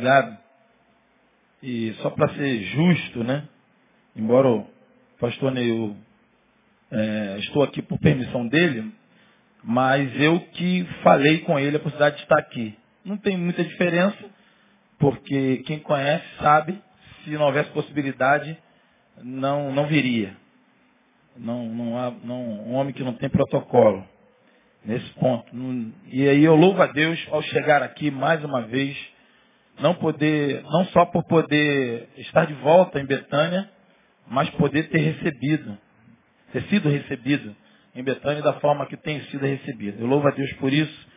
Obrigado. E só para ser justo, né? Embora o pastor Neil é, estou aqui por permissão dele, mas eu que falei com ele a possibilidade de estar aqui. Não tem muita diferença, porque quem conhece sabe, se não houvesse possibilidade, não, não viria. Não, não há não, um homem que não tem protocolo nesse ponto. E aí eu louvo a Deus ao chegar aqui mais uma vez, não poder, não só por poder estar de volta em Betânia, mas poder ter recebido, ter sido recebido em Betânia da forma que tem sido recebido. Eu louvo a Deus por isso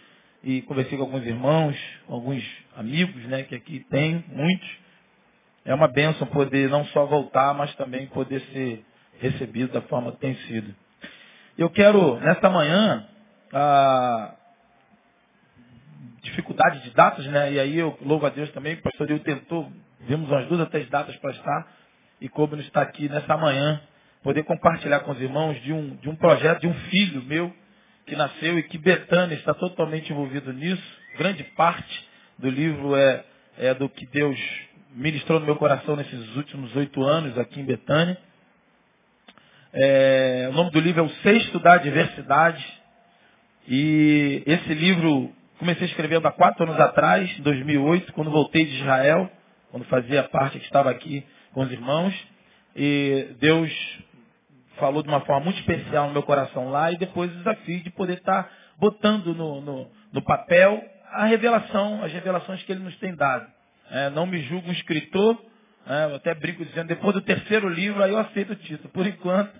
e conversei com alguns irmãos, alguns amigos, né, que aqui tem, muitos. É uma bênção poder não só voltar, mas também poder ser recebido da forma que tem sido. Eu quero, nesta manhã, a dificuldade de datas, né? E aí eu louvo a Deus também, o pastor Dio tentou, vimos umas duas ou três datas para estar, e coube nos estar aqui nessa manhã, poder compartilhar com os irmãos de um, de um projeto, de um filho meu, que nasceu e que Betânia está totalmente envolvido nisso. Grande parte do livro é, é do que Deus ministrou no meu coração nesses últimos oito anos aqui em Betânia. É, o nome do livro é O Sexto da Adversidade. E esse livro comecei escrevendo há quatro anos atrás, em 2008, quando voltei de Israel, quando fazia parte que estava aqui com os irmãos. E Deus falou de uma forma muito especial no meu coração lá e depois o desafio de poder estar botando no, no, no papel a revelação, as revelações que ele nos tem dado. É, não me julgo um escritor, é, eu até brinco dizendo, depois do terceiro livro, aí eu aceito o título. Por enquanto,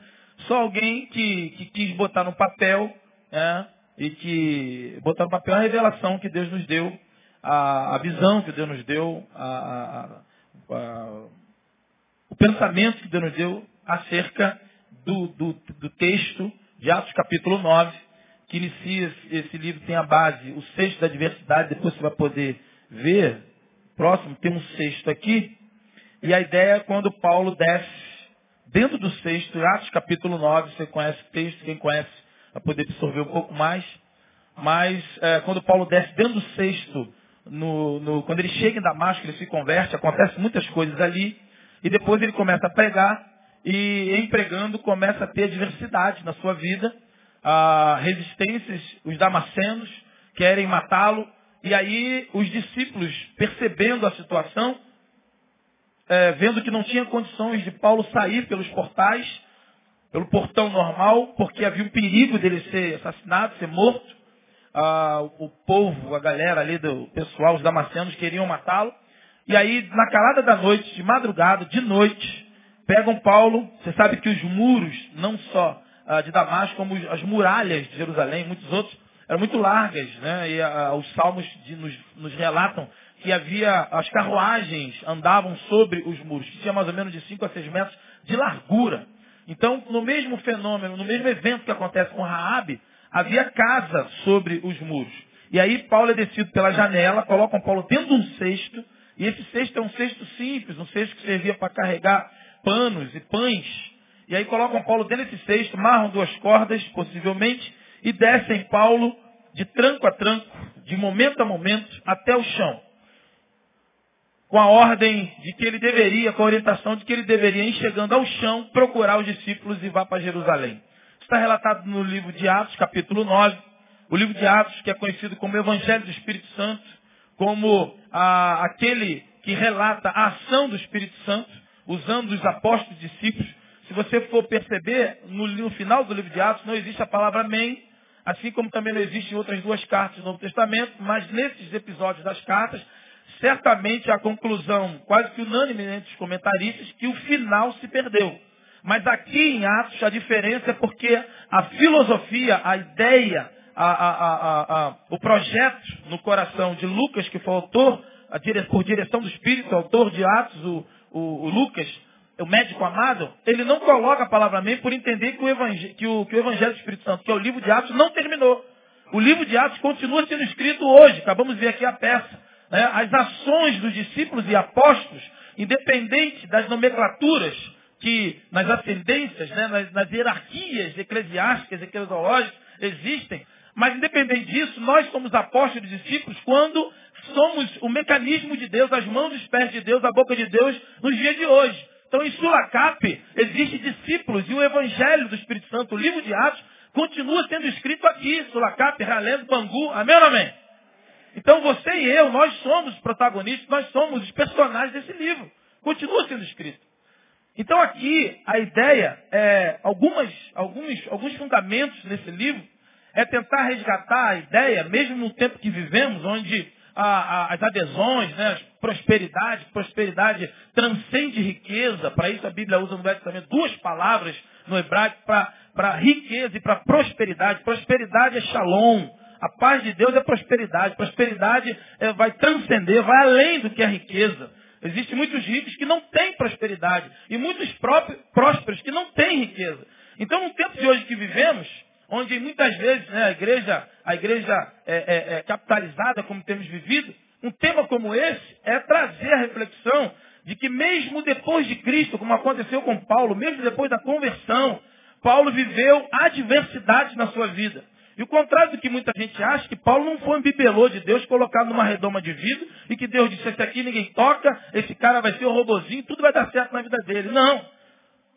só alguém que, que quis botar no papel, é, e que botar no papel a revelação que Deus nos deu, a, a visão que Deus nos deu, a, a, o pensamento que Deus nos deu acerca do, do, do texto de Atos capítulo 9, que inicia esse livro, tem a base, o sexto da diversidade, depois você vai poder ver, próximo, tem um sexto aqui, e a ideia é quando Paulo desce dentro do sexto, Atos capítulo 9, você conhece o texto, quem conhece vai poder absorver um pouco mais, mas é, quando Paulo desce dentro do sexto, no, no, quando ele chega em Damasco, ele se converte, acontece muitas coisas ali, e depois ele começa a pregar, e em pregando começa a ter adversidade na sua vida, ah, resistências, os damascenos querem matá-lo, e aí os discípulos, percebendo a situação, é, vendo que não tinha condições de Paulo sair pelos portais, pelo portão normal, porque havia um perigo dele ser assassinado, ser morto. Ah, o povo, a galera ali do pessoal, os damascenos queriam matá-lo. E aí, na calada da noite, de madrugada, de noite, pegam Paulo. Você sabe que os muros, não só ah, de Damasco, como as muralhas de Jerusalém, muitos outros, eram muito largas. Né? E ah, os salmos de, nos, nos, relatam que havia, as carruagens andavam sobre os muros, que tinha mais ou menos de 5 a 6 metros de largura. Então, no mesmo fenômeno, no mesmo evento que acontece com Raabe, havia casa sobre os muros. E aí Paulo é descido pela janela, colocam Paulo dentro de um cesto, e esse cesto é um cesto simples, um cesto que servia para carregar panos e pães. E aí colocam Paulo dentro desse cesto, marram duas cordas, possivelmente, e descem Paulo de tranco a tranco, de momento a momento, até o chão. Com a ordem de que ele deveria, com a orientação de que ele deveria, ir chegando ao chão, procurar os discípulos e vá para Jerusalém. Está relatado no livro de Atos, capítulo 9. O livro de Atos, que é conhecido como Evangelho do Espírito Santo, como aquele que relata a ação do Espírito Santo, usando os apóstolos e discípulos. Se você for perceber, no, no, final do livro de Atos não existe a palavra amém, assim como também não existem outras duas cartas do Novo Testamento, mas nesses episódios das cartas, certamente a conclusão quase que unânime entre os comentaristas que o final se perdeu. Mas aqui em Atos a diferença é porque a filosofia, a ideia, a, a, a, o projeto no coração de Lucas, que foi autor, por direção do Espírito, autor de Atos, o, o, o Lucas, o médico amado, ele não coloca a palavra amém por entender que o, evangelho, que, o, que o Evangelho do Espírito Santo, que é o livro de Atos, não terminou. O livro de Atos continua sendo escrito hoje. Acabamos de ver aqui a peça. Né? As ações dos discípulos e apóstolos, independente das nomenclaturas que nas ascendências, né, nas, nas hierarquias eclesiásticas, eclesiológicas, existem, mas independente disso, nós somos apóstolos e discípulos quando somos o mecanismo de Deus, as mãos os pés de Deus, a boca de Deus nos dias de hoje. Então em Sulacap existe discípulos e o Evangelho do Espírito Santo, o livro de Atos, continua sendo escrito aqui, Sulacap, Ralendo, Bangu, amém ou amém? Então você e eu, nós somos protagonistas, nós somos os personagens desse livro. Continua sendo escrito. Então aqui a ideia é, algumas, alguns, alguns fundamentos nesse livro, é tentar resgatar a ideia, mesmo no tempo que vivemos, onde a, a, as adesões, né, prosperidade, prosperidade transcende riqueza, para isso a Bíblia usa no Velho Testamento duas palavras no hebraico para riqueza e para prosperidade. Prosperidade é shalom, a paz de Deus é prosperidade. Prosperidade é, vai transcender, vai além do que é riqueza. Existem muitos ricos que não têm prosperidade e muitos próprios, prósperos que não têm riqueza. Então, no tempo de hoje que vivemos, onde muitas vezes né, a igreja, a igreja é, é, é capitalizada como temos vivido, um tema como esse é trazer a reflexão de que mesmo depois de Cristo, como aconteceu com Paulo, mesmo depois da conversão, Paulo viveu adversidades na sua vida. E o contrário do que muita gente acha, que Paulo não foi um bibelô de Deus colocado numa redoma de vidro e que Deus disse, esse aqui ninguém toca, esse cara vai ser um robozinho, tudo vai dar certo na vida dele. Não.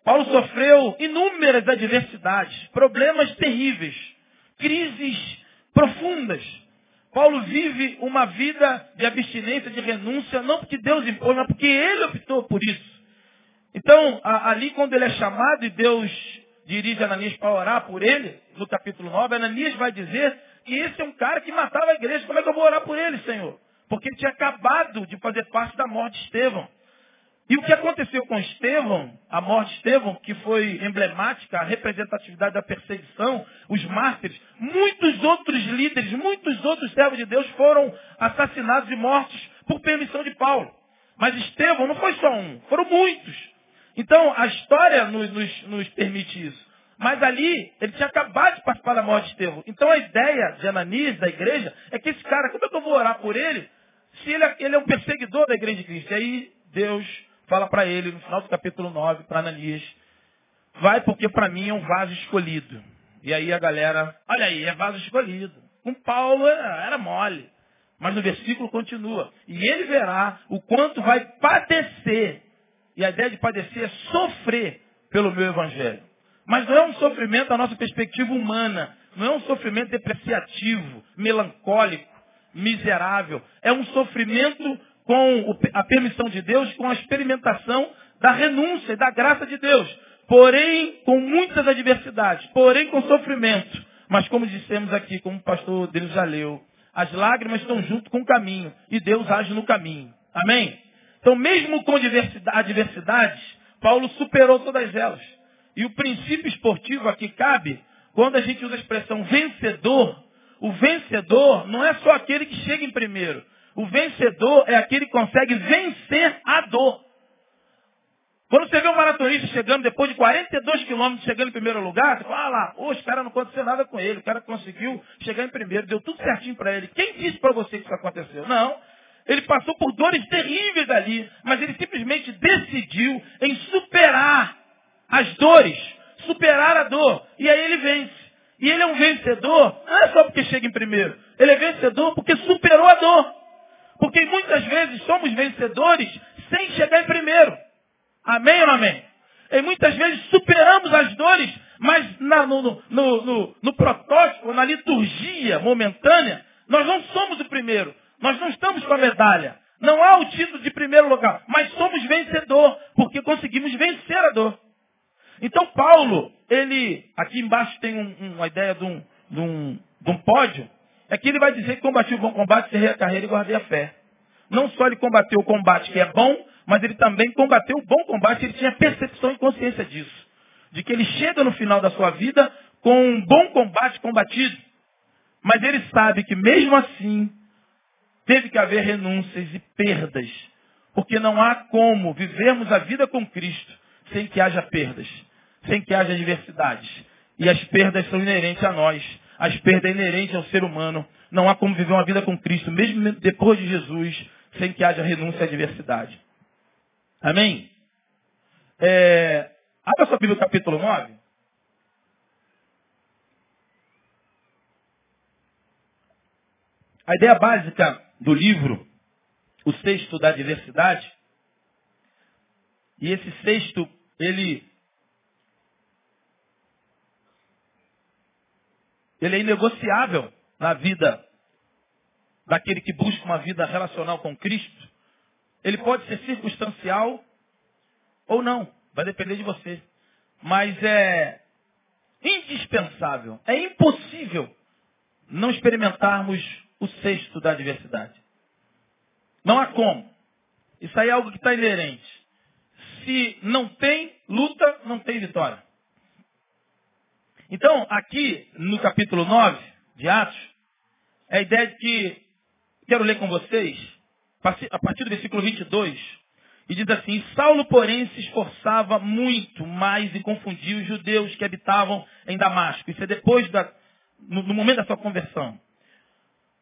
Paulo sofreu inúmeras adversidades, problemas terríveis, crises profundas. Paulo vive uma vida de abstinência, de renúncia, não porque Deus impôs, mas porque ele optou por isso. Então, ali quando ele é chamado e Deus dirige Ananias para orar por ele, no capítulo 9, Ananias vai dizer que esse é um cara que matava a igreja. Como é que eu vou orar por ele, Senhor? Porque ele tinha acabado de fazer parte da morte de Estevão. E o que aconteceu com Estevão, a morte de Estevão, que foi emblemática, a representatividade da perseguição, os mártires, muitos outros líderes, muitos outros servos de Deus foram assassinados e mortos por permissão de Paulo. Mas Estevão não foi só um, foram muitos. Então, a história nos, nos, nos permite isso. Mas ali, ele tinha acabado de participar da morte de Estevão. Então, a ideia de Ananias, da igreja, é que esse cara, como é que eu vou orar por ele, se ele é, ele é um perseguidor da igreja de Cristo? E aí, Deus fala para ele, no final do capítulo 9, para Ananias, vai porque para mim é um vaso escolhido. E aí a galera, olha aí, é vaso escolhido. Com Paulo era mole. Mas no versículo continua. E ele verá o quanto vai padecer. E a ideia de padecer é sofrer pelo meu evangelho. Mas não é um sofrimento da nossa perspectiva humana. Não é um sofrimento depreciativo, melancólico, miserável. É um sofrimento com a permissão de Deus, com a experimentação da renúncia e da graça de Deus. Porém, com muitas adversidades, porém com sofrimento. Mas como dissemos aqui, como o pastor Deus já leu, as lágrimas estão junto com o caminho e Deus age no caminho. Amém? Então, mesmo com adversidades, Paulo superou todas elas. E o princípio esportivo aqui cabe quando a gente usa a expressão vencedor. O vencedor não é só aquele que chega em primeiro. O vencedor é aquele que consegue vencer a dor. Quando você vê um maratonista chegando depois de 42 quilômetros, chegando em primeiro lugar, você fala, ah lá, hoje o cara não aconteceu nada com ele, o cara conseguiu chegar em primeiro, deu tudo certinho para ele. Quem disse para você que isso aconteceu? Não. Ele passou por dores terríveis ali, mas ele simplesmente decidiu em superar as dores, superar a dor, e aí ele vence. E ele é um vencedor, não é só porque chega em primeiro, ele é vencedor porque superou a dor. Porque muitas vezes somos vencedores sem chegar em primeiro. Amém ou amém? E muitas vezes superamos as dores, mas na, no, no, no, no, protótipo, na liturgia momentânea, nós não somos o primeiro. Nós não estamos com a medalha. Não há o título de primeiro lugar, mas somos vencedor, porque conseguimos vencer a dor. Então Paulo, ele, aqui embaixo tem um, uma ideia de um, de, um, de um pódio, é que ele vai dizer que combateu o bom combate, cerrei a carreira e guardei a fé. Não só ele combateu o combate que é bom, mas ele também combateu o bom combate, ele tinha percepção e consciência disso. De que ele chega no final da sua vida com um bom combate combatido. Mas ele sabe que mesmo assim, teve que haver renúncias e perdas. Porque não há como vivermos a vida com Cristo sem que haja perdas, sem que haja adversidades. E as perdas são inerentes a nós. As perdas inerentes ao ser humano. Não há como viver uma vida com Cristo, mesmo depois de Jesus, sem que haja renúncia à adversidade. Amém? É, abra sua Bíblia capítulo 9. A ideia básica do livro, o sexto da diversidade, e esse sexto, ele ele é inegociável na vida daquele que busca uma vida relacional com Cristo. Ele pode ser circunstancial ou não, vai depender de você. Mas é indispensável, é impossível não experimentarmos o sexto da adversidade. Não há como. Isso aí é algo que está inerente. Se não tem luta, não tem vitória. Então, aqui no capítulo 9 de Atos, é a ideia de que, quero ler com vocês, a partir do versículo 22, e diz assim, Saulo, porém, se esforçava muito mais e confundia os judeus que habitavam em Damasco. Isso é depois da, no, no momento da sua conversão.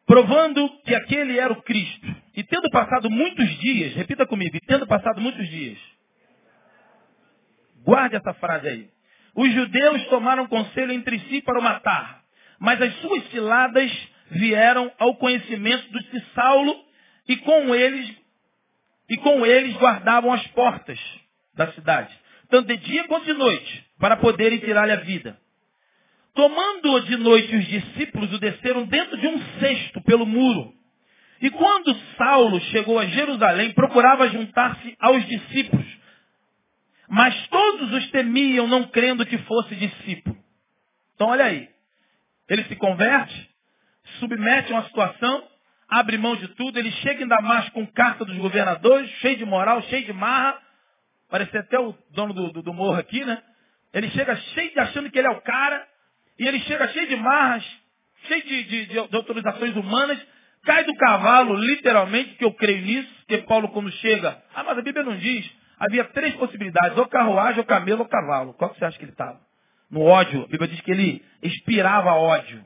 Provando que aquele era o Cristo. E tendo passado muitos dias, repita comigo, e tendo passado muitos dias. Guarde essa frase aí. Os judeus tomaram conselho entre si para o matar, mas as suas ciladas vieram ao conhecimento dos de Saulo e com eles e com eles guardavam as portas da cidade. tanto de dia quanto de noite, para poderem tirar-lhe a vida. Tomando-o de noite, os discípulos o desceram dentro de um cesto pelo muro. E quando Saulo chegou a Jerusalém, procurava juntar-se aos discípulos. Mas todos os temiam, não crendo que fosse discípulo. Então olha aí. Ele se converte, submete a uma situação, abre mão de tudo, ele chega em Damasco com carta dos governadores, cheio de moral, cheio de marra, parece até o dono do, do, do morro aqui, né? Ele chega cheio de achando que ele é o cara, e ele chega cheio de marras, cheio de, de, de, autorizações humanas, cai do cavalo, literalmente, que eu creio nisso, que Paulo quando chega, ah, mas a Bíblia não diz, havia três possibilidades, ou carruagem, ou camelo, ou cavalo. Qual que você acha que ele estava? No ódio, a Bíblia diz que ele expirava ódio.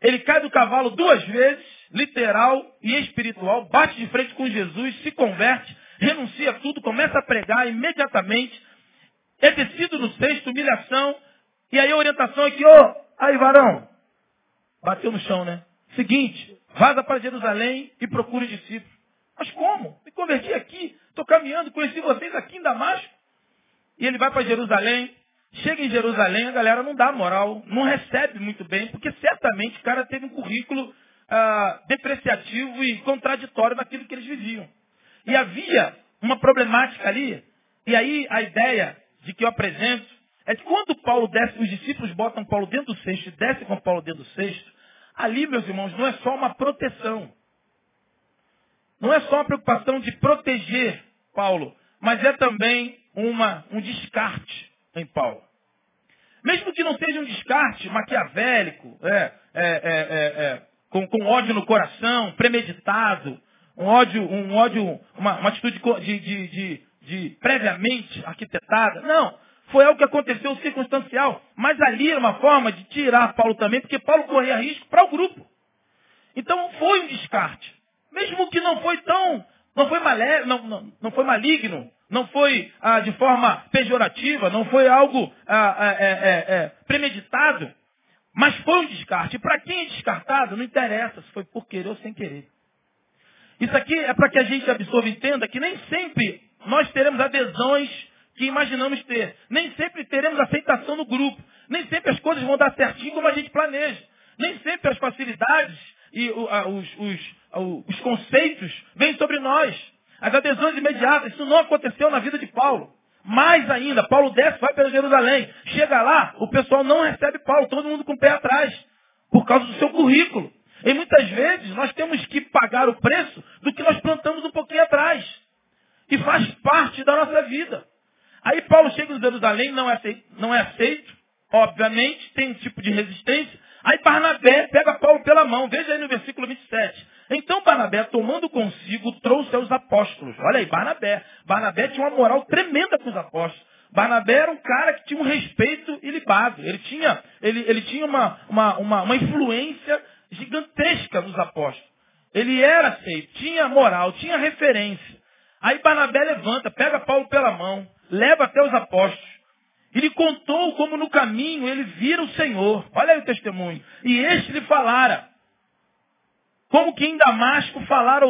Ele cai do cavalo duas vezes, literal e espiritual, bate de frente com Jesus, se converte, renuncia tudo, começa a pregar imediatamente, é descido no sexto, humilhação, e aí a orientação é que, ô, oh, aí varão, bateu no chão, né? Seguinte, vaza para Jerusalém e procure discípulos. Mas como? Me converti aqui, estou caminhando, conheci vocês aqui em Damasco. E ele vai para Jerusalém, chega em Jerusalém, a galera não dá moral, não recebe muito bem, porque certamente o cara teve um currículo ah, depreciativo e contraditório daquilo que eles viviam. E havia uma problemática ali, e aí a ideia de que eu apresento é que quando Paulo desce, os discípulos botam Paulo dentro do cesto e descem com Paulo dentro do cesto, ali, meus irmãos, não é só uma proteção. Não é só uma preocupação de proteger Paulo, mas é também uma, um descarte em Paulo. Mesmo que não seja um descarte maquiavélico, é, é, é, é com, com, ódio no coração, premeditado, um ódio, um ódio, uma, uma atitude de, de, de, de previamente arquitetada. Não. Foi algo que aconteceu circunstancial. Mas ali era uma forma de tirar Paulo também, porque Paulo corria risco para o grupo. Então foi um descarte. Mesmo que não foi tão, não foi, malé, não, não, não foi maligno, não foi ah, de forma pejorativa, não foi algo ah, ah é, é, é, premeditado, mas foi um descarte. E para quem é descartado, não interessa se foi por querer ou sem querer. Isso aqui é para que a gente absorva e entenda que nem sempre nós teremos adesões que imaginamos ter. Nem sempre teremos aceitação no grupo. Nem sempre as coisas vão dar certinho como a gente planeja. Nem sempre as facilidades e os, os conceitos vêm sobre nós. As adesões imediatas. Isso não aconteceu na vida de Paulo. Mais ainda, Paulo desce, vai para Jerusalém. Chega lá, o pessoal não recebe Paulo, todo mundo com o pé atrás. Por causa do seu currículo. E muitas vezes nós temos que pagar o preço do que nós plantamos um pouquinho atrás. E faz parte da nossa vida. Aí Paulo chega em Jerusalém, não é aceito, não é aceito, obviamente, tem um tipo de resistência. Aí Barnabé pega Paulo pela mão, veja aí no versículo 27. Então Barnabé, tomando consigo, trouxe aos apóstolos. Olha aí, Barnabé. Barnabé tinha uma moral tremenda com os apóstolos. Barnabé era um cara que tinha um respeito ilibado. Ele tinha, ele, ele tinha uma, uma, uma, uma influência gigantesca nos apóstolos. Ele era aceito, tinha moral, tinha referência. Aí Barnabé levanta, pega Paulo pela mão, leva até os apóstolos. Ele contou como no caminho ele vira o Senhor. Olha aí o testemunho. E este lhe falara. Como que em Damasco falara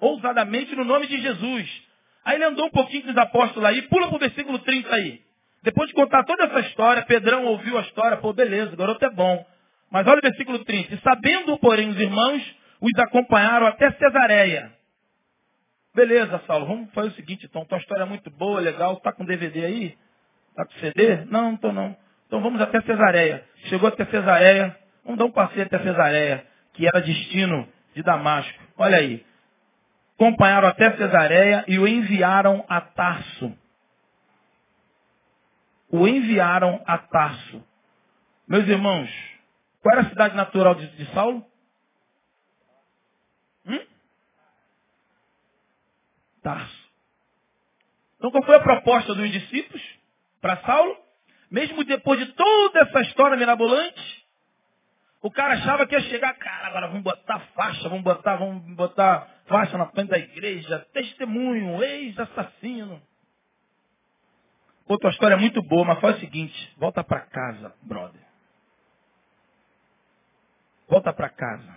ousadamente no nome de Jesus. Aí ele andou um pouquinho com os apóstolos aí, pula para o versículo 30 aí. Depois de contar toda essa história, Pedrão ouviu a história, pô, beleza, o garoto é bom. Mas olha o versículo 30. E sabendo, porém, os irmãos, os acompanharam até Cesareia. Beleza, Saulo, vamos fazer o seguinte, então, tua história é muito boa, legal, tá com DVD aí? Tá com CD? Não, não tô não. Então vamos até Cesareia. Chegou até Cesareia, vamos dar um passeio até Cesareia, que era destino de Damasco. Olha aí. Acompanharam até Cesareia e o enviaram a Tarso. O enviaram a Tarso. Meus irmãos, qual era a cidade natural de, de Saulo? Hum? Tarso. Então qual foi a proposta dos discípulos para Saulo? Mesmo depois de toda essa história mirabolante, o cara achava que ia chegar, cara, agora vamos botar faixa, vamos botar, vamos botar faixa na frente da igreja, testemunho, ex-assassino. Outra história muito boa, mas faz o seguinte, volta para casa, brother. Volta para casa.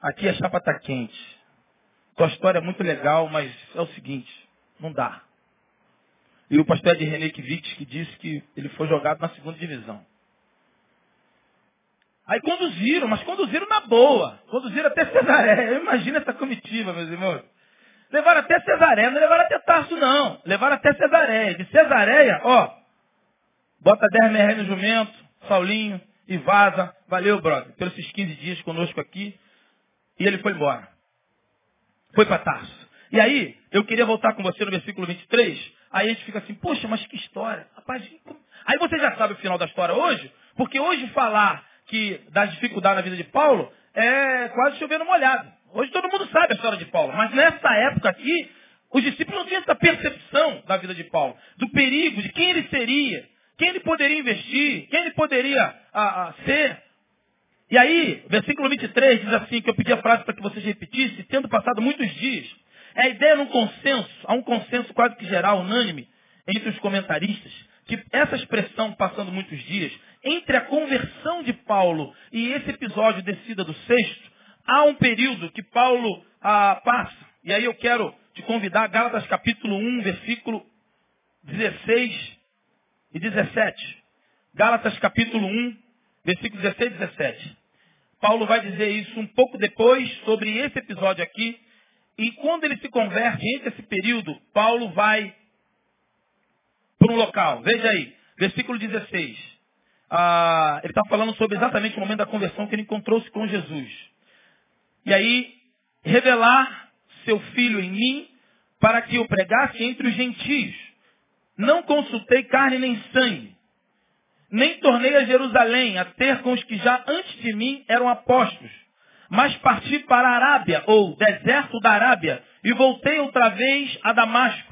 Aqui a chapa está quente. Tua história é muito legal, mas é o seguinte, não dá. E o pastor Ed René Kivitz que disse que ele foi jogado na segunda divisão. Aí conduziram, mas conduziram na boa. Conduziram até Cesaré. Imagina essa comitiva, meus irmãos. Levaram até Cesaré, não levaram até Tarso, não. Levaram até Cesareia. De Cesareia, ó, bota 10 reais no jumento, Saulinho, e vaza. Valeu, brother, pelos esses 15 dias conosco aqui. E ele foi embora. Foi para Tarso. E aí, eu queria voltar com você no versículo 23. Aí a gente fica assim, poxa, mas que história. Rapaz, aí você já sabe o final da história hoje, porque hoje falar que das dificuldades na vida de Paulo é quase chovendo molhado. Hoje todo mundo sabe a história de Paulo, mas nessa época aqui, os discípulos não tinham essa percepção da vida de Paulo, do perigo, de quem ele seria, quem ele poderia investir, quem ele poderia a, a ser. E aí, versículo 23 diz assim, que eu pedi a frase para que vocês repetissem, tendo passado muitos dias, é a ideia num consenso, há um consenso quase que geral, unânime, entre os comentaristas, que essa expressão, passando muitos dias, entre a conversão de Paulo e esse episódio descida do sexto, há um período que Paulo ah, passa. E aí eu quero te convidar, Gálatas capítulo 1, versículo 16 e 17. Gálatas capítulo 1, versículo 16 e 17. Paulo vai dizer isso um pouco depois sobre esse episódio aqui. E quando ele se converte, entre esse período, Paulo vai para um local. Veja aí, versículo 16. Ah, ele está falando sobre exatamente o momento da conversão que ele encontrou-se com Jesus. E aí, revelar seu filho em mim para que eu pregasse entre os gentios. Não consultei carne nem sangue, nem tornei a Jerusalém a ter com os que já antes de mim eram apóstolos, mas parti para a Arábia, ou deserto da Arábia, e voltei outra vez a Damasco.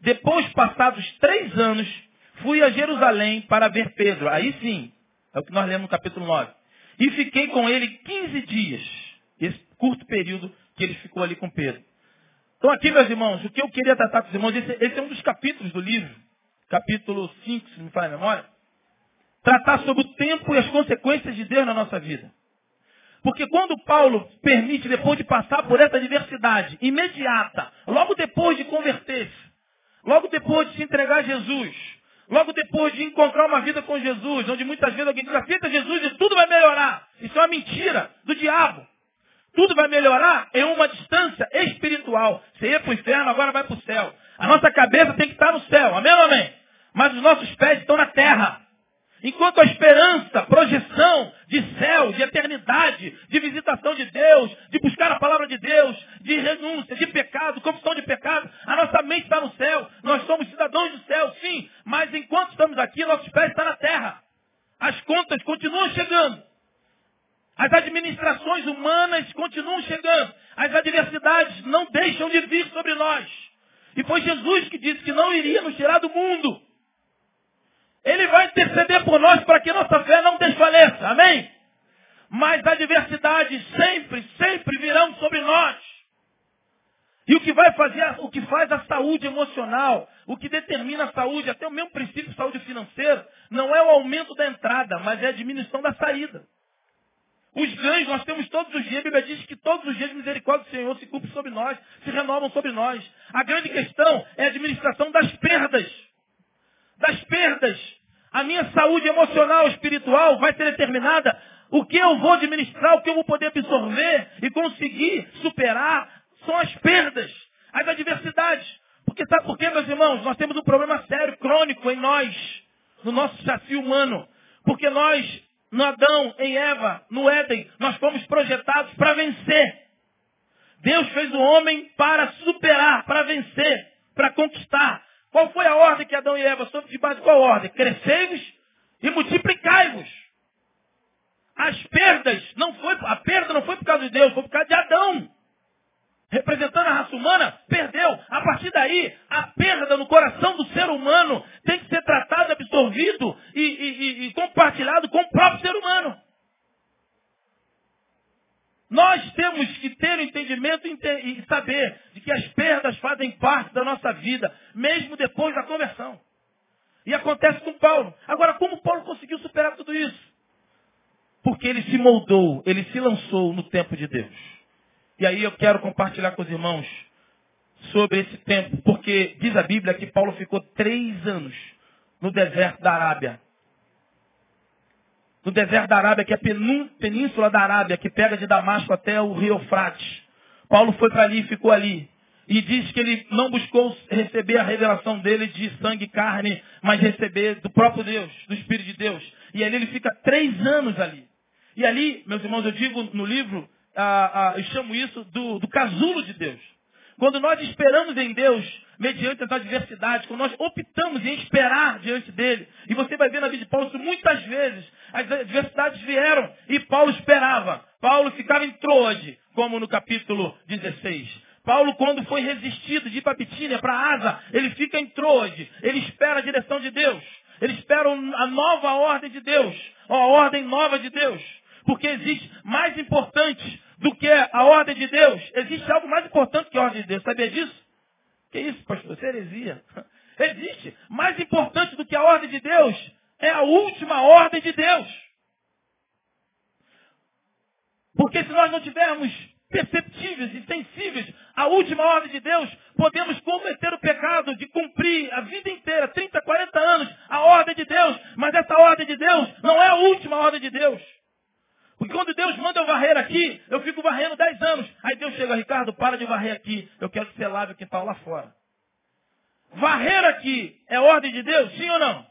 Depois, passados três anos, fui a Jerusalém para ver Pedro. Aí sim, é o que nós lemos no capítulo 9. E fiquei com ele 15 dias. Esse curto período que ele ficou ali com Pedro. Então aqui, meus irmãos, o que eu queria tratar com os irmãos, esse, esse é um dos capítulos do livro, capítulo 5, se me falar a memória, tratar sobre o tempo e as consequências de Deus na nossa vida. Porque quando Paulo permite, depois de passar por essa adversidade imediata, logo depois de converter-se, Logo depois de se entregar a Jesus, logo depois de encontrar uma vida com Jesus, onde muitas vezes alguém diz, aceita Jesus e tudo vai melhorar. Isso é uma mentira do diabo. Tudo vai melhorar em uma distância espiritual. Você ia para o inferno, agora vai para o céu. A nossa cabeça tem que estar no céu. Amém ou amém? Mas os nossos pés estão na terra. Enquanto a esperança, projeção de céu, de eternidade, de visitação de Deus, de buscar a palavra de Deus, de renúncia, de pecado, confissão de pecado, a nossa mente está no céu. Nós somos cidadãos do céu, sim, mas enquanto estamos aqui, nossos pés estão na terra. As contas continuam chegando. As administrações humanas continuam chegando. As adversidades não deixam de vir sobre nós. E foi Jesus que disse que não iria nos tirar do mundo. Ele vai interceder por nós para que nossa fé não desfaleça. Amém? Mas adversidades sempre, sempre virão sobre nós. E o que vai fazer, o que faz a saúde emocional, o que determina a saúde, até o mesmo princípio de saúde financeira, não é o aumento da entrada, mas é a diminuição da saída. Os ganhos nós temos todos os dias. A Bíblia diz que todos os dias a misericórdia do Senhor se cumpre sobre nós, se renovam sobre nós. A grande questão é a administração das perdas das perdas. A minha saúde emocional, espiritual vai ser determinada. O que eu vou administrar, o que eu vou poder absorver e conseguir superar são as perdas, as adversidades. Porque sabe por quê, meus irmãos? Nós temos um problema sério, crônico em nós, no nosso chassi humano. Porque nós, no Adão, em Eva, no Éden, nós fomos projetados para vencer. Deus fez o homem para superar, para vencer, para conquistar. Qual foi a ordem que Adão e Eva soube de base? Qual ordem? Crescei-vos e multiplicai-vos. As perdas, não foi, a perda não foi por causa de Deus, foi por causa de Adão. Representando a raça humana, perdeu. A partir daí, a perda no coração do ser humano tem que ser tratado, absorvido e, e, e compartilhado com o próprio ser humano. Nós temos que ter o entendimento e saber de que as perdas fazem parte da nossa vida, mesmo depois da conversão. E acontece com Paulo. Agora, como Paulo conseguiu superar tudo isso? Porque ele se moldou, ele se lançou no tempo de Deus. E aí eu quero compartilhar com os irmãos sobre esse tempo, porque diz a Bíblia que Paulo ficou três anos no deserto da Arábia. No deserto da Arábia, que é a península da Arábia, que pega de Damasco até o rio Eufrates. Paulo foi para ali e ficou ali. E diz que ele não buscou receber a revelação dele de sangue e carne, mas receber do próprio Deus, do Espírito de Deus. E ali ele fica três anos ali. E ali, meus irmãos, eu digo no livro, ah, ah, eu chamo isso do, do casulo de Deus. Quando nós esperamos em Deus, mediante as adversidades, quando nós optamos em esperar diante dele, e você vai ver na vida de Paulo isso muitas vezes, as adversidades vieram e Paulo esperava. Paulo ficava em Troade, como no capítulo 16. Paulo, quando foi resistido de ir para Bitínia, para Asa, ele fica em Troade, ele espera a direção de Deus, ele espera a nova ordem de Deus, a ordem nova de Deus. Porque existe mais importante do que a ordem de Deus. Existe algo mais importante que a ordem de Deus. Sabia disso? Que isso, pastor? Isso é heresia. Existe. Mais importante do que a ordem de Deus é a última ordem de Deus. Porque se nós não tivermos perceptíveis e sensíveis à última ordem de Deus, podemos cometer o pecado de cumprir a vida inteira, 30, 40 anos, a ordem de Deus. Mas essa ordem de Deus não é a última ordem de Deus. Porque quando Deus manda eu varrer aqui, eu fico varrendo 10 anos. Aí Deus chega, Ricardo, para de varrer aqui. Eu quero que você lave o quintal lá fora. Varrer aqui é ordem de Deus? Sim ou não?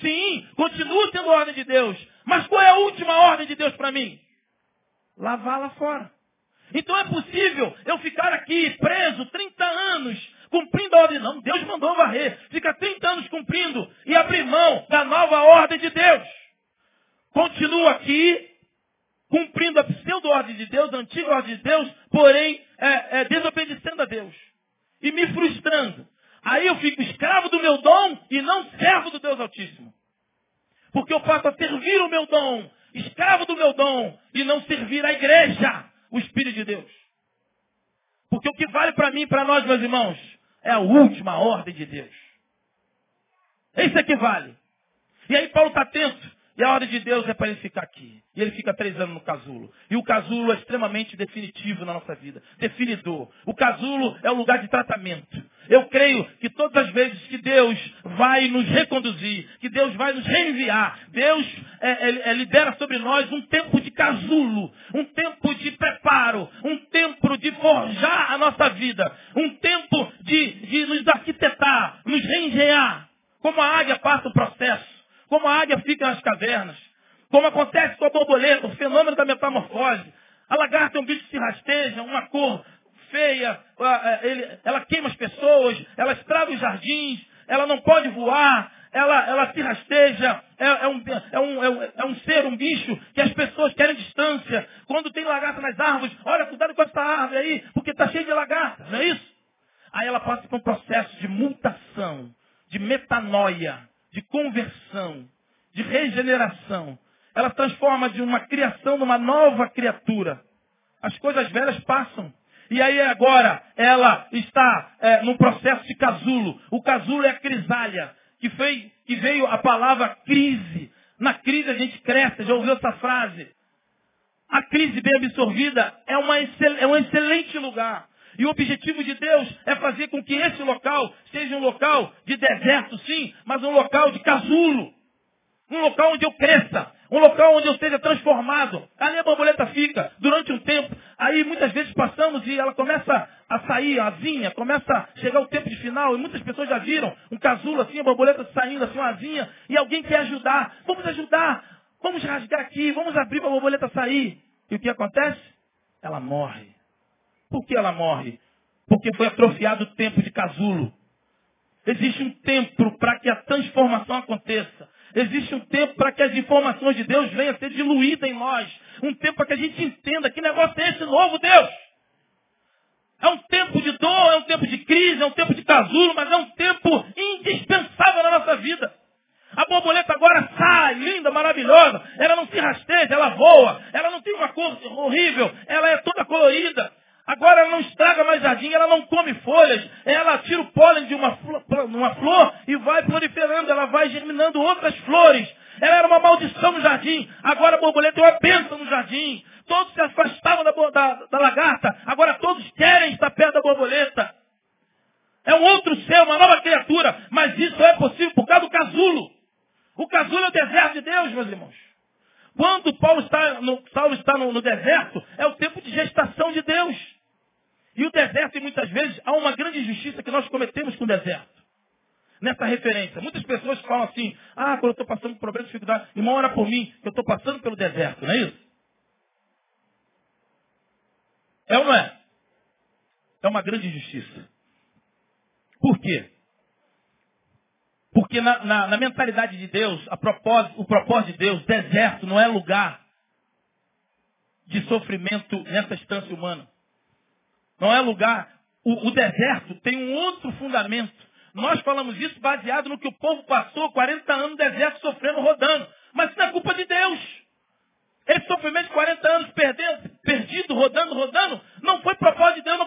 Sim, continua sendo ordem de Deus. Mas qual é a última ordem de Deus para mim? Lavar lá fora. Então é possível eu ficar aqui preso 30 anos, cumprindo a ordem. Não, Deus mandou varrer. Fica 30 anos cumprindo e abrir mão da nova ordem de Deus. Continua aqui, cumprindo a pseudo-ordem de Deus, a antiga ordem de Deus, porém é, é, desobedecendo a Deus. E me frustrando. Aí eu fico escravo do meu dom e não servo do Deus Altíssimo. Porque eu passo a servir o meu dom, escravo do meu dom, e não servir a igreja, o Espírito de Deus. Porque o que vale para mim e para nós, meus irmãos, é a última ordem de Deus. Isso é que vale. E aí Paulo está atento. E a ordem de Deus é para ele ficar aqui. E ele fica três anos no casulo. E o casulo é extremamente definitivo na nossa vida. Definidor. O casulo é o lugar de tratamento. Eu creio que todas as vezes que Deus vai nos reconduzir, que Deus vai nos reenviar, Deus é, é, é, libera sobre nós um tempo de casulo, um tempo de preparo, um tempo de forjar a nossa vida, um tempo de, de nos arquitetar, nos reengenhar. Como a águia passa o processo como a águia fica nas cavernas, como acontece com a borboleta, o fenômeno da metamorfose. A lagarta é um bicho que se rasteja, uma cor feia, ela queima as pessoas, ela estraga os jardins, ela não pode voar, ela, ela se rasteja, é, é, um, é, um, é, um, é um ser, um bicho que as pessoas querem distância. Quando tem lagarta nas árvores, olha, cuidado com essa árvore aí, porque está cheio de lagarta, não é isso? Aí ela passa por um processo de mutação, de metanoia de conversão, de regeneração. Ela transforma de uma criação numa nova criatura. As coisas velhas passam. E aí agora ela está é, num processo de casulo. O casulo é a crisália, que, foi, que veio a palavra crise. Na crise a gente cresce, já ouviu essa frase? A crise bem absorvida é, uma, é um excelente lugar. E o objetivo de Deus é fazer com que esse local seja um local de deserto, sim, mas um local de casulo. Um local onde eu cresça. Um local onde eu seja transformado. Ali a borboleta fica durante um tempo. Aí muitas vezes passamos e ela começa a sair, a asinha, começa a chegar o tempo de final. E muitas pessoas já viram um casulo assim, a borboleta saindo assim, uma asinha. E alguém quer ajudar. Vamos ajudar. Vamos rasgar aqui. Vamos abrir para a borboleta sair. E o que acontece? Ela morre. Por que ela morre? Porque foi atrofiado o tempo de casulo. Existe um tempo para que a transformação aconteça. Existe um tempo para que as informações de Deus venham a ser diluídas em nós. Um tempo para que a gente entenda que negócio é esse novo, Deus. É um tempo de dor, é um tempo de crise, é um tempo de casulo, mas é um tempo indispensável na nossa vida. A borboleta agora sai, linda, maravilhosa. Ela não se rasteja, ela voa. Ela não tem uma cor horrível. Ela é toda colorida. Agora ela não estraga mais jardim, ela não come folhas, ela tira o pólen de uma, uma flor e vai proliferando, ela vai germinando outras flores. Ela era uma maldição no jardim, agora a borboleta é uma bênção no jardim. Todos se afastavam da, da, da lagarta, agora todos querem estar perto da borboleta. É um outro ser, uma nova criatura, mas isso é possível por causa do casulo. O casulo é o deserto de Deus, meus irmãos. Quando Paulo está no, Paulo está no, no deserto, é o tempo de gestação de Deus. E o deserto, muitas vezes, há uma grande injustiça que nós cometemos com o deserto. Nessa referência. Muitas pessoas falam assim, ah, quando eu estou passando por problema, dificuldade, irmão, ora por mim, que eu estou passando pelo deserto, não é isso? É ou não é? É uma grande injustiça. Por quê? Porque na, na, na mentalidade de Deus, propósito, o propósito de Deus, deserto não é lugar de sofrimento nessa instância humana. Não é lugar. O, o deserto tem um outro fundamento. Nós falamos isso baseado no que o povo passou 40 anos no deserto sofrendo, rodando. Mas isso não é culpa de Deus. Esse sofrimento de 40 anos perdendo, perdido, rodando, rodando, não foi propósito de Deus.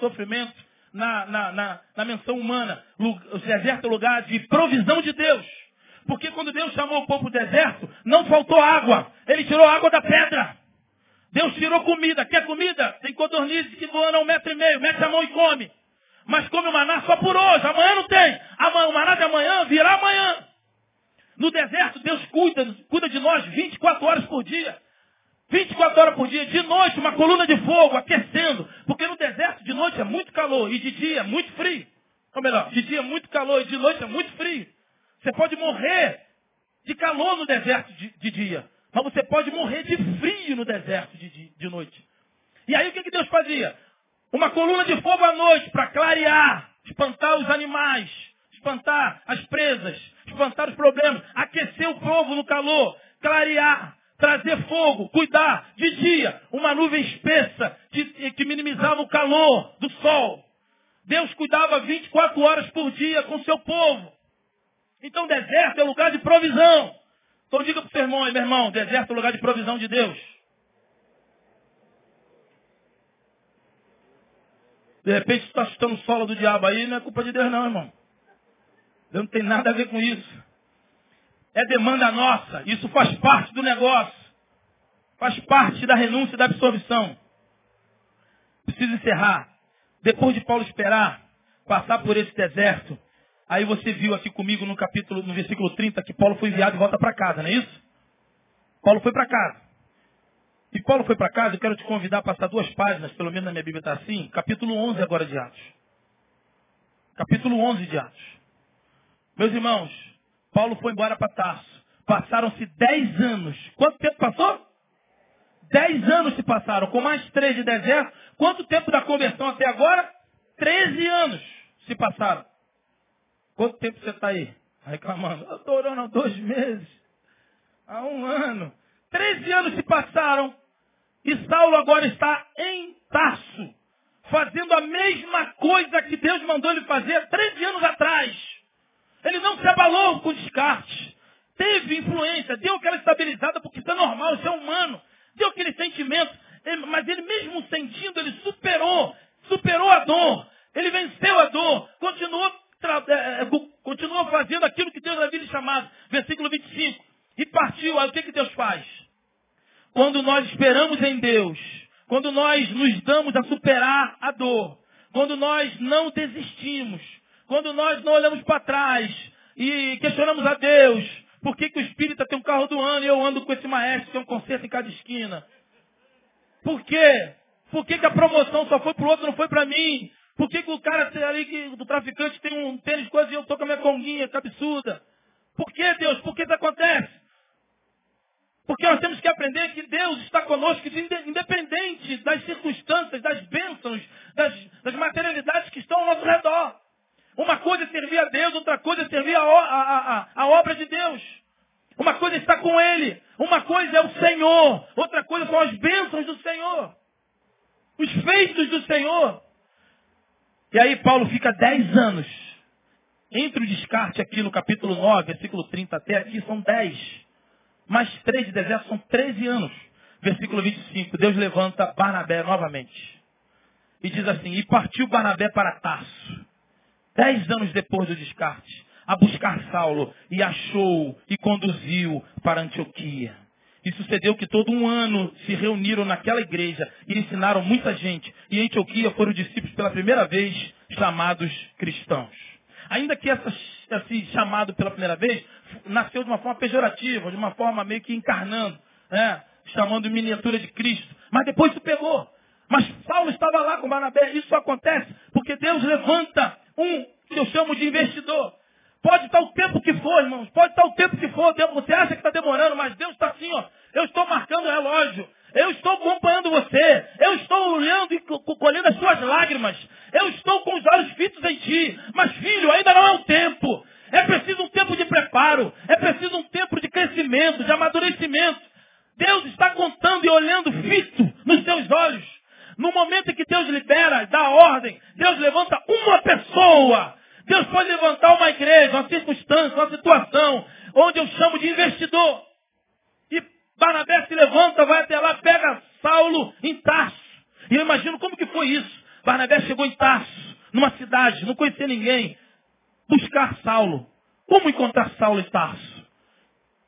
sofrimento na, na, na, na menção humana. o lugar de Você pode morrer de calor no deserto de, de dia, mas você pode morrer de frio no deserto de, de, de noite. E aí o que, que Deus fazia? Uma coluna de fogo à noite para clarear, espantar os animais, espantar as presas, espantar os problemas, aquecer o povo no calor, clarear, trazer fogo, cuidar. De dia, uma nuvem espessa que, que minimizava o calor do sol. Deus cuidava 24 horas por dia com seu povo. Então deserto é lugar de provisão. Então diga para o seu irmão, meu irmão, deserto é lugar de provisão de Deus. De repente está chutando solo do diabo aí, não é culpa de Deus não, irmão. Deus não tem nada a ver com isso. É demanda nossa. Isso faz parte do negócio. Faz parte da renúncia e da absorção. Preciso encerrar. Depois de Paulo esperar passar por esse deserto, Aí você viu aqui comigo no capítulo, no versículo 30, que Paulo foi enviado e volta para casa, não é isso? Paulo foi para casa. E Paulo foi para casa, eu quero te convidar a passar duas páginas, pelo menos na minha Bíblia está assim, capítulo 11 agora de Atos. Capítulo 11 de Atos. Meus irmãos, Paulo foi embora para Tarso. Passaram-se dez anos. Quanto tempo passou? Dez anos se passaram, com mais três de deserto. Quanto tempo da conversão até agora? Treze anos se passaram. Quanto tempo você está aí? Reclamando. Eu estou orando há dois meses. Há um ano. Treze anos se passaram. E Saulo agora está em Tarso. Fazendo a mesma coisa que Deus mandou ele fazer 13 anos atrás. Ele não se abalou com descarte. Teve influência, deu aquela estabilizada, porque isso é normal, isso é humano. Deu aquele sentimento. Mas ele mesmo sentindo, ele superou. Superou a dor. Ele venceu a dor. Continuou, é, é, continuou fazendo aquilo que Deus havia lhe chamado. Versículo 25. E partiu. Aí o que, que Deus faz? Quando nós esperamos em Deus, quando nós nos damos a superar a dor, quando nós não desistimos, quando nós não olhamos para trás e questionamos a Deus, por que, que o espírita tem um carro do ano e eu ando com esse maestro que tem um concerto em cada esquina? Por quê? Por que, que a promoção só foi para o outro, não foi para mim? Por que, que o cara ali, que, do traficante tem um tênis coisa e eu estou com a minha conguinha, absurda? Por que, Deus? Por que isso acontece? Porque nós temos que aprender que Deus está conosco, independente das circunstâncias, das bênçãos, das, das materialidades que estão ao nosso redor. Uma coisa é servir a Deus, outra coisa é servir a, a, a, a obra de Deus. Uma coisa é estar com Ele, uma coisa é o Senhor, outra coisa são as bênçãos do Senhor. Os feitos do Senhor. E aí Paulo fica dez anos. Entre o descarte aqui no capítulo 9, versículo 30 até aqui, são dez mais três de deserto são 13 anos. Versículo 25, Deus levanta Barnabé novamente. E diz assim, e partiu Barnabé para Tarso, dez anos depois do descarte, a buscar Saulo, e achou e conduziu para Antioquia. E sucedeu que todo um ano se reuniram naquela igreja e ensinaram muita gente. E em Antioquia foram discípulos pela primeira vez chamados cristãos. Ainda que essa, esse chamado pela primeira vez nasceu de uma forma pejorativa, de uma forma meio que encarnando, né? chamando miniatura de Cristo. Mas depois isso pegou. Mas Paulo estava lá com Barnabé. Isso acontece porque Deus levanta um que eu chamo de investidor. Pode estar o tempo que for, irmãos. Pode estar o tempo que for. Você acha que está demorando, mas Deus está assim, ó. Eu estou marcando o relógio. Eu estou acompanhando você. Eu estou olhando e colhendo as suas lágrimas. Eu estou com os olhos fitos em ti. Mas, filho, ainda não é o tempo. É preciso um tempo de preparo. É preciso um tempo de crescimento, de amadurecimento. Deus está contando e olhando fito nos seus olhos. No momento em que Deus libera, dá ordem, Deus levanta uma pessoa. Deus pode levantar uma igreja, uma circunstância, uma situação, onde eu chamo de investidor. E Barnabé se levanta, vai até lá, pega Saulo em Tarso. E eu imagino como que foi isso. Barnabé chegou em Tarso, numa cidade, não conhecia ninguém. Buscar Saulo. Como encontrar Saulo em Tarso?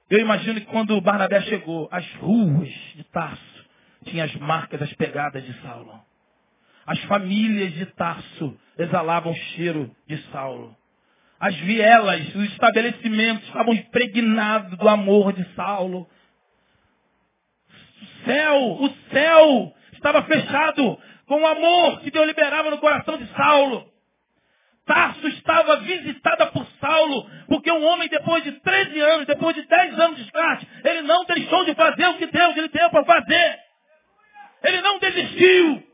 Eu imagino que quando Barnabé chegou, as ruas de Tarso tinham as marcas, as pegadas de Saulo. As famílias de Tarso exalavam o cheiro de Saulo. As vielas, os estabelecimentos estavam impregnados do amor de Saulo céu, o céu estava fechado com o amor que Deus liberava no coração de Saulo. Tarso estava visitada por Saulo, porque um homem depois de 13 anos, depois de 10 anos de descarte, ele não deixou de fazer o que Deus lhe deu para fazer. Ele não desistiu.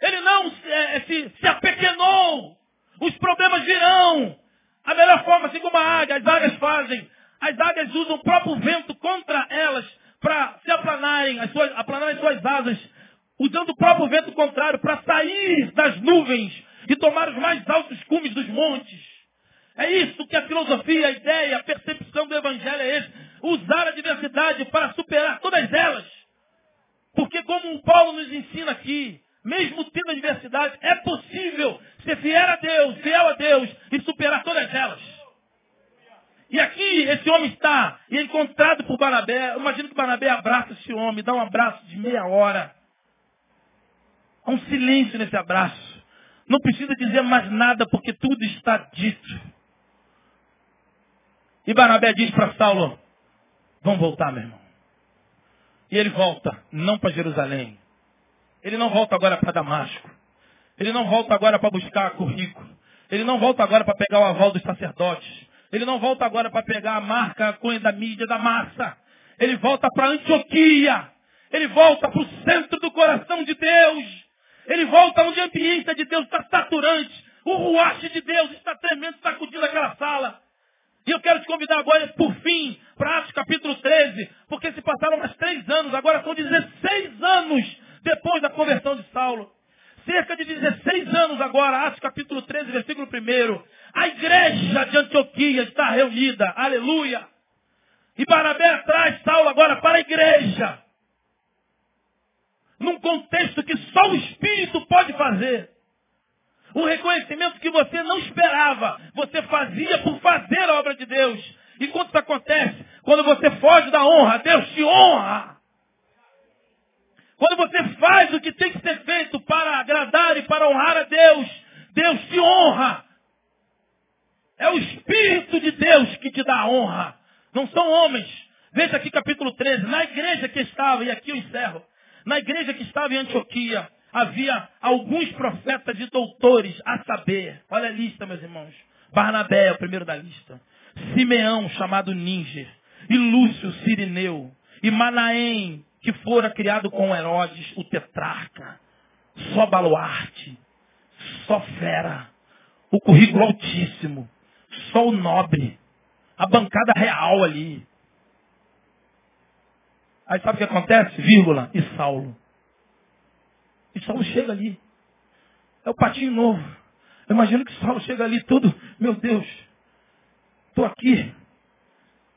Ele não é, se, se apequenou. Os problemas virão. A melhor forma, assim como a águia, as águias fazem. As águias usam o próprio vento contra elas para se aplanarem, as suas, aplanarem suas asas, usando o próprio vento contrário para sair das nuvens e tomar os mais altos cumes dos montes. É isso que a filosofia, a ideia, a percepção do Evangelho é esse. Usar a diversidade para superar todas elas. Porque como o Paulo nos ensina aqui, mesmo tendo a diversidade, é possível ser fiel a Deus, fiel a Deus e superar todas elas. E aqui esse homem está e é encontrado por Barnabé. Eu imagino que Barnabé abraça esse homem, dá um abraço de meia hora. Há um silêncio nesse abraço. Não precisa dizer mais nada porque tudo está dito. E Barnabé diz para Saulo, vamos voltar, meu irmão. E ele volta, não para Jerusalém. Ele não volta agora para Damasco. Ele não volta agora para buscar currículo. Ele não volta agora para pegar o aval dos sacerdotes. Ele não volta agora para pegar a marca a cunha da mídia, da massa. Ele volta para Antioquia. Ele volta para o centro do coração de Deus. Ele volta onde a ambiência de Deus está saturante. O ruache de Deus está tremendo, sacudindo aquela sala. E eu quero te convidar agora, por fim, para Atos capítulo 13, porque se passaram mais três anos, agora são 16 anos depois da conversão de Saulo. Cerca de 16 anos agora, Atos capítulo 13, versículo 1. A igreja de Antioquia está reunida, aleluia. E Barabé traz Saulo agora para a igreja. Num contexto que só o Espírito pode fazer. Um reconhecimento que você não esperava. Você fazia por fazer a obra de Deus. E quando isso acontece? Quando você foge da honra, Deus te honra. Quando você faz o que tem que ser feito para agradar e para honrar a Deus, Deus te honra. É o Espírito de Deus que te dá a honra. Não são homens. Veja aqui capítulo 13. Na igreja que estava, e aqui eu encerro. Na igreja que estava em Antioquia, havia alguns profetas e doutores a saber. Olha a lista, meus irmãos. Barnabé é o primeiro da lista. Simeão, chamado Níger. E Lúcio Sirineu. E Manaém, que fora criado com Herodes, o tetrarca. Só baluarte. Só fera. O currículo altíssimo. Só o nobre. A bancada real ali. Aí sabe o que acontece? Vírgula. E Saulo. E Saulo chega ali. É o patinho novo. Eu imagino que Saulo chega ali todo, meu Deus, estou aqui.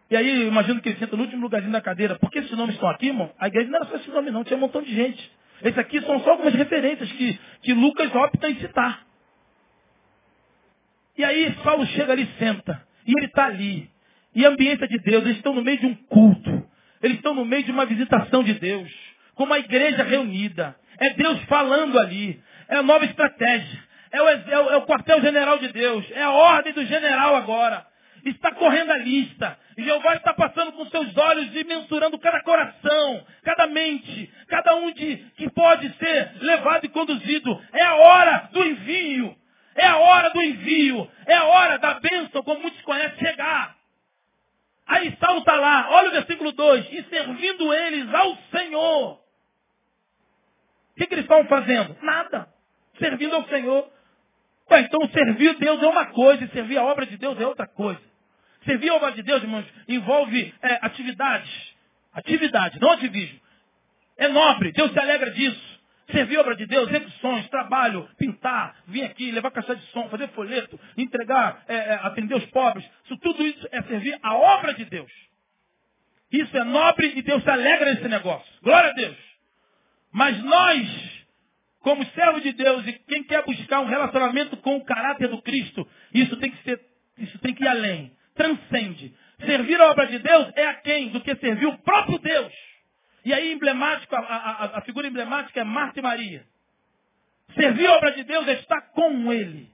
E aí eu imagino que ele senta no último lugarzinho da cadeira. Por que esses nomes estão aqui, irmão? A igreja não era só esse nome não, tinha um montão de gente. Esses aqui são só algumas referências que, que Lucas opta em citar. E aí Saulo chega ali senta. E ele está ali. E a ambiência de Deus, eles estão no meio de um culto. Eles estão no meio de uma visitação de Deus. Com uma igreja reunida. É Deus falando ali. É a nova estratégia. É o, é o, é o quartel-general de Deus. É a ordem do general agora. Está correndo a lista. E Jeová está passando com seus olhos e mensurando cada coração, cada mente, cada um de que pode ser levado e conduzido. É a hora do envio. É a hora do envio. É a hora da bênção, como muitos conhecem, chegar. Aí Saulo está lá, olha o versículo 2. E servindo eles ao Senhor que, que eles estavam fazendo? Nada. Servindo ao Senhor. Ué, então servir Deus é uma coisa e servir a obra de Deus é outra coisa. Servir a obra de Deus, irmãos, envolve é, atividades. Atividade, não ativismo. É nobre, Deus se alegra disso. Servir a obra de Deus, execuções, trabalho, pintar, vir aqui, levar caixa de som, fazer folheto, entregar, é, é, atender os pobres. Isso, tudo isso é servir a obra de Deus. Isso é nobre e Deus se alegra nesse negócio. Glória a Deus. Mas nós, como servos de Deus e quem quer buscar um relacionamento com o caráter do Cristo, isso tem que ser, isso tem que ir além. Transcende. Servir a obra de Deus é a quem do que servir o próprio Deus. E aí emblemático, a, a, a figura emblemática é Marta e Maria. Servir a obra de Deus é estar com Ele.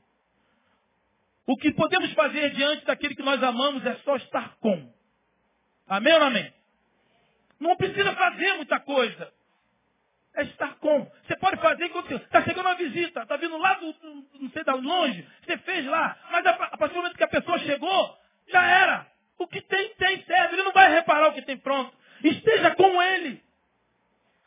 O que podemos fazer diante daquele que nós amamos é só estar com. Amém ou amém? Não precisa fazer muita coisa é estar com. Você pode fazer enquanto está chegando uma visita, está vindo lá do, do, não sei da longe, você fez lá, mas a, a partir do momento que a pessoa chegou, já era. O que tem, tem, serve. Ele não vai reparar o que tem pronto. Esteja com ele.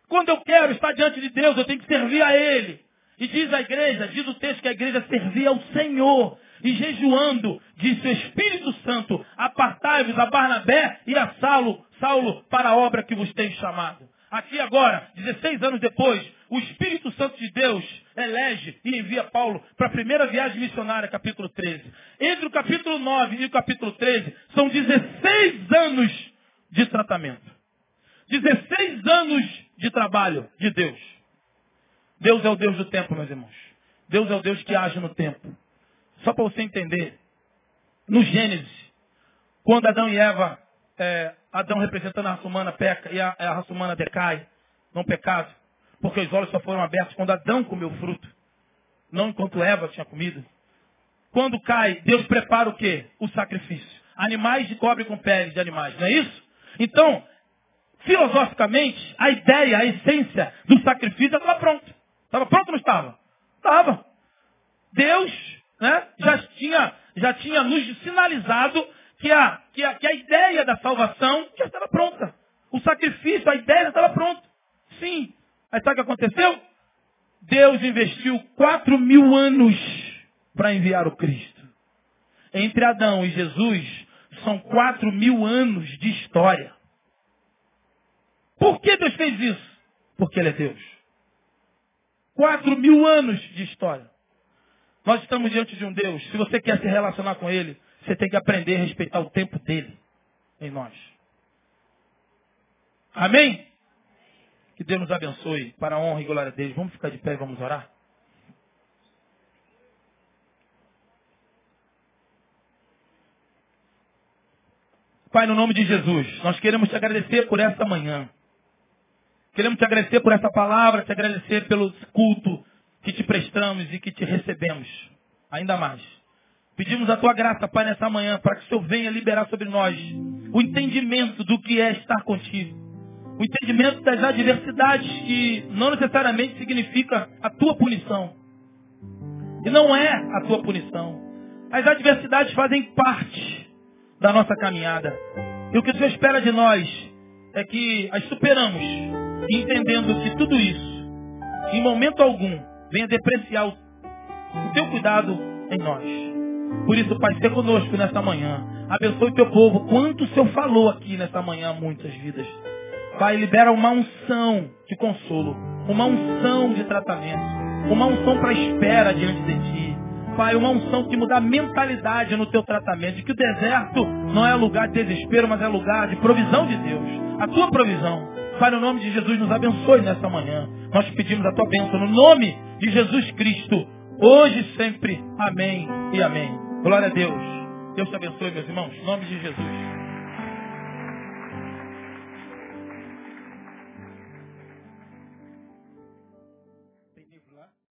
Quando eu quero estar diante de Deus, eu tenho que servir a Ele. E diz a igreja, diz o texto que a igreja servia ao Senhor. E jejuando, disse o Espírito Santo, apartai-vos a Barnabé e a Saulo, Saulo para a obra que vos tenho chamado. Aqui agora, 16 anos depois, o Espírito Santo de Deus elege e envia Paulo para a primeira viagem missionária, capítulo 13. Entre o capítulo 9 e o capítulo 13, são 16 anos de tratamento. 16 anos de trabalho de Deus. Deus é o Deus do tempo, meus irmãos. Deus é o Deus que age no tempo. Só para você entender. No Gênesis, quando Adão e Eva é, Adão representando a raça humana peca e a, a raça humana decai, não pecado, porque os olhos só foram abertos quando Adão comeu o fruto, não enquanto Eva tinha comido. Quando cai, Deus prepara o quê? O sacrifício. Animais de cobre com pele de animais, não é isso? Então, filosoficamente, a ideia, a essência do sacrifício estava pronto. Estava pronto ou não estava? Estava. Deus né, já, tinha, já tinha nos sinalizado que a, que, a, que a ideia da salvação já estava pronta. O sacrifício, a ideia já estava pronta. Sim. Aí sabe o que aconteceu? Deus investiu quatro mil anos para enviar o Cristo. Entre Adão e Jesus são quatro mil anos de história. Por que Deus fez isso? Porque Ele é Deus. Quatro mil anos de história. Nós estamos diante de um Deus. Se você quer se relacionar com Ele, você tem que aprender a respeitar o tempo dele em nós. Amém? Que Deus nos abençoe para a honra e glória dele. Vamos ficar de pé e vamos orar? Pai, no nome de Jesus, nós queremos te agradecer por essa manhã. Queremos te agradecer por essa palavra, te agradecer pelo culto que te prestamos e que te recebemos. Ainda mais. Pedimos a tua graça, Pai, nessa manhã, para que o Senhor venha liberar sobre nós o entendimento do que é estar contigo. O entendimento das adversidades que não necessariamente significa a tua punição. E não é a tua punição. As adversidades fazem parte da nossa caminhada. E o que o Senhor espera de nós é que as superamos, entendendo que tudo isso, em momento algum, venha depreciar o teu cuidado em nós. Por isso, Pai, seja conosco nesta manhã. Abençoe o teu povo. Quanto o Senhor falou aqui nesta manhã, muitas vidas. Pai, libera uma unção de consolo, uma unção de tratamento, uma unção para espera diante de Ti. Pai, uma unção que muda a mentalidade no teu tratamento, que o deserto não é lugar de desespero, mas é lugar de provisão de Deus. A tua provisão. Pai, no nome de Jesus, nos abençoe nesta manhã. Nós pedimos a tua bênção no nome de Jesus Cristo, hoje e sempre. Amém e amém. Glória a Deus. Deus te abençoe, meus irmãos. Em nome de Jesus.